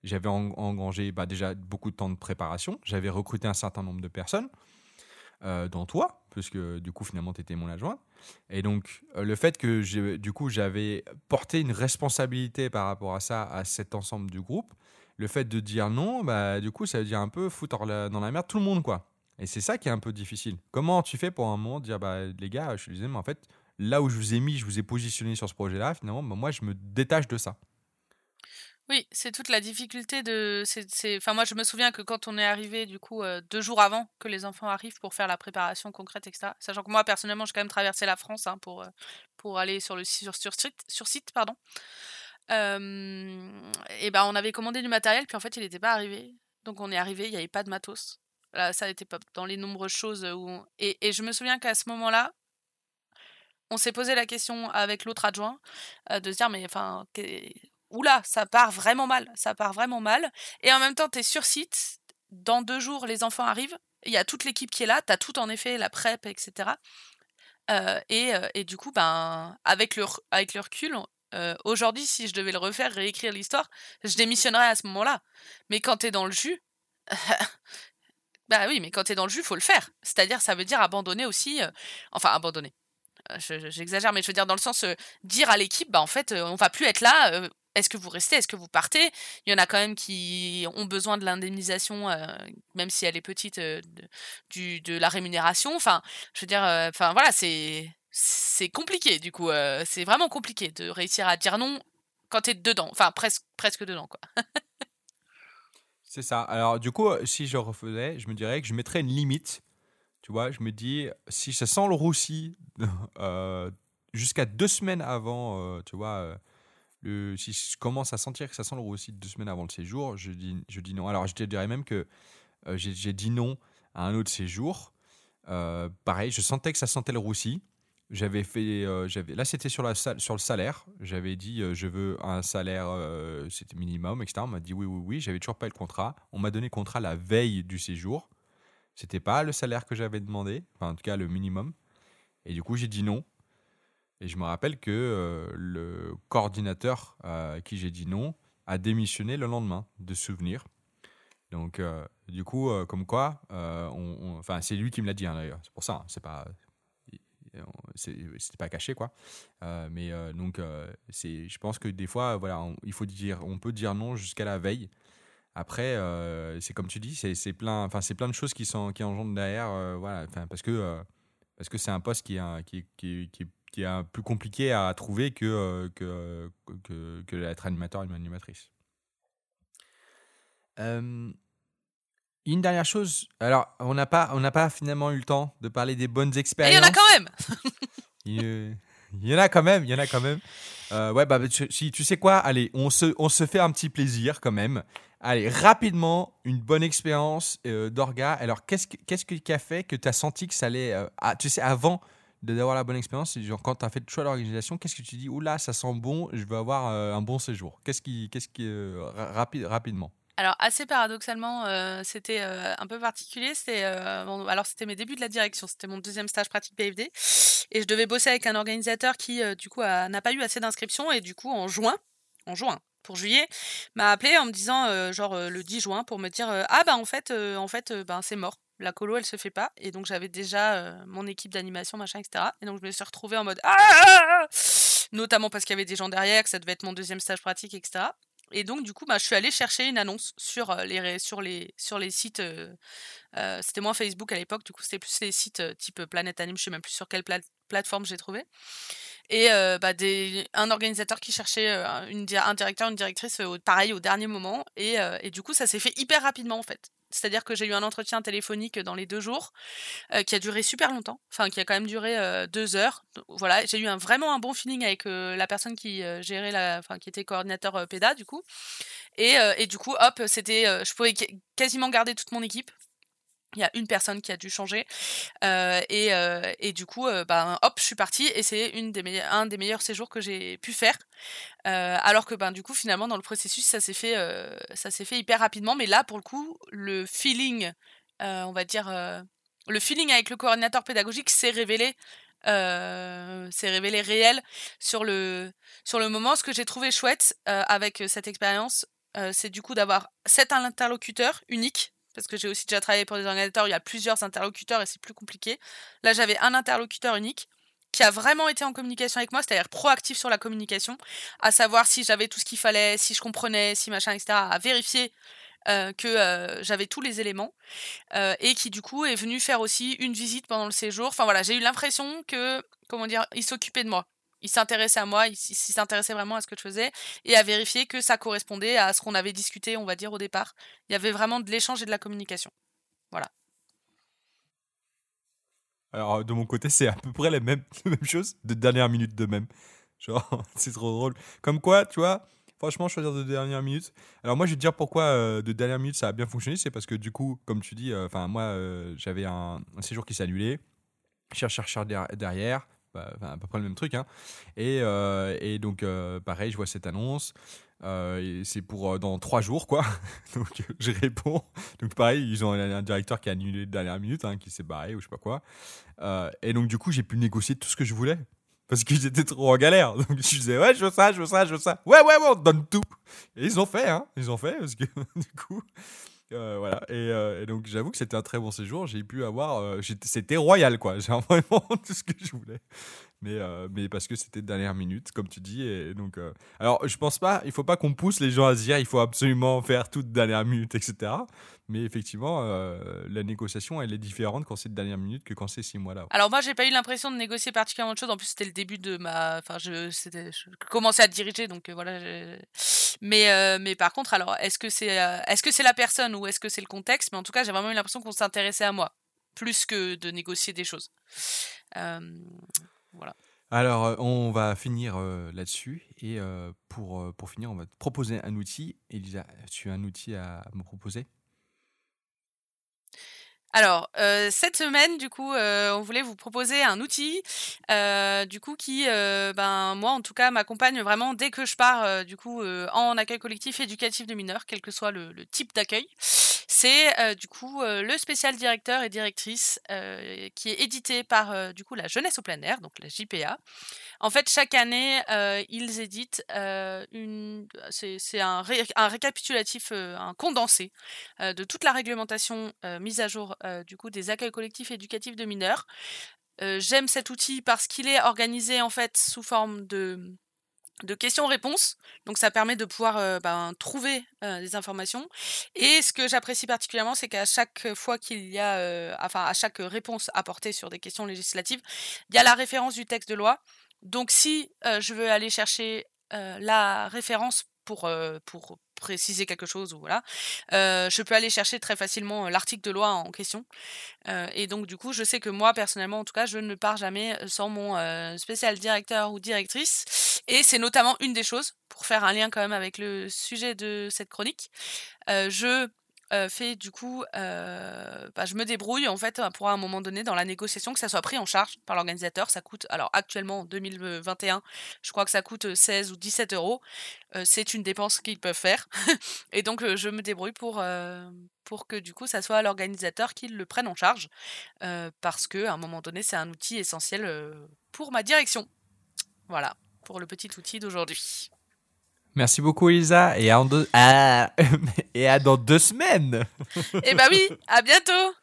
j'avais engrangé bah, déjà beaucoup de temps de préparation, j'avais recruté un certain nombre de personnes. Euh, dans toi, puisque du coup finalement tu étais mon adjoint. Et donc euh, le fait que du coup j'avais porté une responsabilité par rapport à ça, à cet ensemble du groupe, le fait de dire non, bah, du coup ça veut dire un peu foutre dans la merde tout le monde quoi. Et c'est ça qui est un peu difficile. Comment tu fais pour un moment dire bah les gars, je suis désolé, mais en fait là où je vous ai mis, je vous ai positionné sur ce projet-là, finalement bah, moi je me détache de ça. Oui, c'est toute la difficulté de. C'est, Enfin, moi, je me souviens que quand on est arrivé, du coup, euh, deux jours avant que les enfants arrivent pour faire la préparation concrète, etc. Sachant que moi, personnellement, j'ai quand même traversé la France hein, pour, euh, pour aller sur le sur, sur, site, sur site, pardon. et ben, on avait commandé du matériel, puis en fait, il n'était pas arrivé. Donc, on est arrivé, il n'y avait pas de matos. Là, ça n'était pas dans les nombreuses choses où. Et, et je me souviens qu'à ce moment-là, on s'est posé la question avec l'autre adjoint euh, de se dire, mais enfin, oula, ça part vraiment mal, ça part vraiment mal. Et en même temps, tu es sur site, dans deux jours, les enfants arrivent, il y a toute l'équipe qui est là, tu as tout en effet, la prep, etc. Euh, euh, et, du coup, ben, avec, le, avec le recul, euh, aujourd'hui, si je devais le refaire, réécrire l'histoire, je démissionnerais à ce moment-là. Mais quand tu es dans le jus, bah oui, mais quand tu dans le jus, faut le faire. C'est-à-dire, ça veut dire abandonner aussi, enfin, abandonner. J'exagère, mais je veux dire dans le sens dire à l'équipe, bah en fait, on va plus être là, est-ce que vous restez, est-ce que vous partez? Il y en a quand même qui ont besoin de l'indemnisation, euh, même si elle est petite, euh, de, du, de la rémunération. Enfin, je veux dire, euh, voilà, c'est c'est compliqué du coup. c'est vraiment compliqué de réussir à dire non quand tu es dedans, enfin presque presque dedans quoi. c'est ça. Alors du coup, si je refaisais, je me dirais que je mettrais une limite. Tu vois, je me dis si ça sent le roussi jusqu'à deux semaines avant, tu vois si je commence à sentir que ça sent le roussi deux semaines avant le séjour, je dis, je dis non. Alors, je te dirais même que euh, j'ai dit non à un autre séjour. Euh, pareil, je sentais que ça sentait le roussi. j'avais fait, euh, j'avais, là c'était sur, la, sur le salaire. J'avais dit je veux un salaire, c'était minimum, etc. On m'a dit oui, oui, oui. J'avais toujours pas le contrat. On m'a donné le contrat la veille du séjour. C'était pas le salaire que j'avais demandé, enfin en tout cas le minimum. Et du coup j'ai dit non. Et je me rappelle que le coordinateur à qui j'ai dit non a démissionné le lendemain de souvenir. Donc, euh, du coup, euh, comme quoi, euh, enfin, c'est lui qui me l'a dit hein, d'ailleurs. C'est pour ça, hein, c'est pas, c'était pas caché quoi. mais donc, c'est, je pense que des fois, voilà, il faut dire, on peut dire non jusqu'à la veille. Après, c'est comme tu dis, c'est, plein, enfin, c'est plein de choses qui sont, qui engendrent derrière, voilà, parce que, parce que c'est un poste qui est, qui, qui, qui est un plus compliqué à trouver que, que, que, que être animateur et une animatrice. Euh, une dernière chose. Alors, on n'a pas, on n'a pas finalement eu le temps de parler des bonnes expériences. il y en a quand même. il, y en a quand même. Il y en a quand même. Euh, ouais, bah, si tu sais quoi, allez, on se, on se fait un petit plaisir quand même. Allez, rapidement, une bonne expérience euh, d'orga. Alors, qu'est-ce, qu'est-ce qui a fait que tu as senti que ça allait. ah, tu sais, avant d'avoir la bonne expérience, genre quand tu as fait le choix de l'organisation, qu'est-ce que tu dis Oula, ça sent bon, je veux avoir un bon séjour. Qu'est-ce qui. Qu'est-ce qui rapide, rapidement? Alors assez paradoxalement, euh, c'était euh, un peu particulier. C'était euh, alors c'était mes débuts de la direction. C'était mon deuxième stage pratique BFD et je devais bosser avec un organisateur qui du coup n'a pas eu assez d'inscriptions et du coup en juin, en juin pour juillet, m'a appelé en me disant genre le 10 juin pour me dire ah bah en fait en fait ben c'est mort. La colo elle se fait pas. Et donc j'avais déjà mon équipe d'animation machin etc et donc je me suis retrouvée en mode ah, ah, ah, ah notamment parce qu'il y avait des gens derrière que ça devait être mon deuxième stage pratique etc et donc, du coup, bah, je suis allée chercher une annonce sur les, sur les, sur les sites. c'était moins Facebook à l'époque, du coup, c'était plus les sites type Planète Anime, je sais même plus sur quelle plateforme j'ai trouvé. Et bah, des, un organisateur qui cherchait une, un directeur, une directrice, pareil, au dernier moment. Et, et du coup, ça s'est fait hyper rapidement, en fait. C'est-à-dire que j'ai eu un entretien téléphonique dans les deux jours euh, qui a duré super longtemps, enfin qui a quand même duré euh, deux heures. Voilà, j'ai eu un, vraiment un bon feeling avec euh, la personne qui gérait la, enfin qui était coordinateur PEDA du coup. Et, et du coup, hop, c'était, je pouvais quasiment garder toute mon équipe il y a une personne qui a dû changer euh, et, euh, et, du coup euh, ben hop je suis partie et c'est une des un des meilleurs séjours que j'ai pu faire. Alors que ben du coup finalement dans le processus ça s'est fait ça s'est fait hyper rapidement mais là pour le coup le feeling on va dire le feeling avec le coordinateur pédagogique s'est révélé révélé réel sur le sur le moment. Ce que j'ai trouvé chouette avec cette expérience c'est du coup d'avoir sept interlocuteurs uniques parce que j'ai aussi déjà travaillé pour des organisateurs où il y a plusieurs interlocuteurs et c'est plus compliqué. Là, j'avais un interlocuteur unique qui a vraiment été en communication avec moi, c'est-à-dire proactif sur la communication, à savoir si j'avais tout ce qu'il fallait, si je comprenais, si machin, etc., à vérifier euh, que euh, j'avais tous les éléments, euh, et qui du coup est venu faire aussi une visite pendant le séjour. Enfin voilà, j'ai eu l'impression que, comment dire, il s'occupait de moi il s'intéressait à moi, il, s'intéressait vraiment à ce que je faisais et à vérifier que ça correspondait à ce qu'on avait discuté, on va dire, au départ. Il y avait vraiment de l'échange et de la communication. Voilà. Alors, de mon côté, c'est à peu près la même, chose de dernière minute de même. Genre, c'est trop drôle. Comme quoi, tu vois, franchement, choisir de dernière minute. Alors, moi, je vais te dire pourquoi euh, de dernière minute ça a bien fonctionné. C'est parce que, du coup, comme tu dis, euh, enfin, moi, euh, j'avais un, séjour qui annulé. Cherche, cherche derrière. Bah, à peu près le même truc. Hein. Et, euh, et, donc, euh, pareil, je vois cette annonce. Euh, c'est pour dans trois jours, quoi. donc, je réponds. Donc, pareil, ils ont un, directeur qui a annulé de dernière minute, hein, qui s'est barré ou je sais pas quoi. et donc, du coup, j'ai pu négocier tout ce que je voulais. Parce que j'étais trop en galère. Donc, je disais, ouais, je veux ça, je veux ça, je veux ça. Ouais, ouais, ouais, on donne tout. Et ils ont fait, hein. Ils ont fait, parce que, du coup, euh, voilà. Euh, et, donc, j'avoue que c'était un très bon séjour. J'ai pu avoir. Euh, c'était royal, quoi. J'ai vraiment tout ce que je voulais. Mais, mais parce que c'était de dernière minute, comme tu dis. Et donc, alors, je pense pas. Il faut pas qu'on pousse les gens à se dire il faut absolument faire tout de dernière minute, etc. Mais effectivement, la négociation, elle est différente quand c'est de dernière minute que quand c'est six mois là. Alors, moi, j'ai pas eu l'impression de négocier particulièrement de choses. En plus, c'était le début de ma. Enfin, je, commençais à diriger, donc voilà. Mais, mais par contre, alors, est-ce que c'est est-ce que c'est la personne ou est-ce que c'est le contexte? Mais en tout cas, j'ai vraiment eu l'impression qu'on s'intéressait à moi, plus que de négocier des choses. Voilà. Alors, on va finir là-dessus. Et pour, pour finir, on va te proposer un outil. Elisa, tu as un outil à me proposer? Alors, euh, cette semaine, du coup, euh, on voulait vous proposer un outil, euh, du coup, qui, ben, moi, en tout cas, m'accompagne vraiment dès que je pars, du coup, en accueil collectif éducatif de mineurs, quel que soit le, type d'accueil. C'est, du coup, le spécial directeur et directrice qui est édité par, du coup, la Jeunesse au plein air, donc la JPA. En fait, chaque année, ils éditent une, c'est un, un, récapitulatif, un condensé de toute la réglementation mise à jour euh, du coup des accueils collectifs éducatifs de mineurs. Euh, j'aime cet outil parce qu'il est organisé en fait sous forme de de questions-réponses. Donc ça permet de pouvoir euh, ben, trouver des informations. Et ce que j'apprécie particulièrement, c'est qu'à chaque fois qu'il y a, enfin à chaque réponse apportée sur des questions législatives, il y a la référence du texte de loi. Donc si je veux aller chercher la référence pour, pour préciser quelque chose ou voilà, je peux aller chercher très facilement l'article de loi en question. et donc du coup, je sais que moi personnellement, en tout cas, je ne pars jamais sans mon spécial directeur ou directrice. Et c'est notamment une des choses pour faire un lien quand même avec le sujet de cette chronique. je euh, fait du coup, euh, bah, je me débrouille en fait pour à un moment donné dans la négociation que ça soit pris en charge par l'organisateur. Ça coûte, alors actuellement en 2021, je crois que ça coûte 16 ou 17 euros. Euh, c'est une dépense qu'ils peuvent faire. Et donc je me débrouille pour, pour que du coup ça soit l'organisateur qui le prenne en charge. parce que à un moment donné, c'est un outil essentiel pour ma direction. Voilà, pour le petit outil d'aujourd'hui. Merci beaucoup Elisa et à, dans deux semaines. Eh ben oui, à bientôt.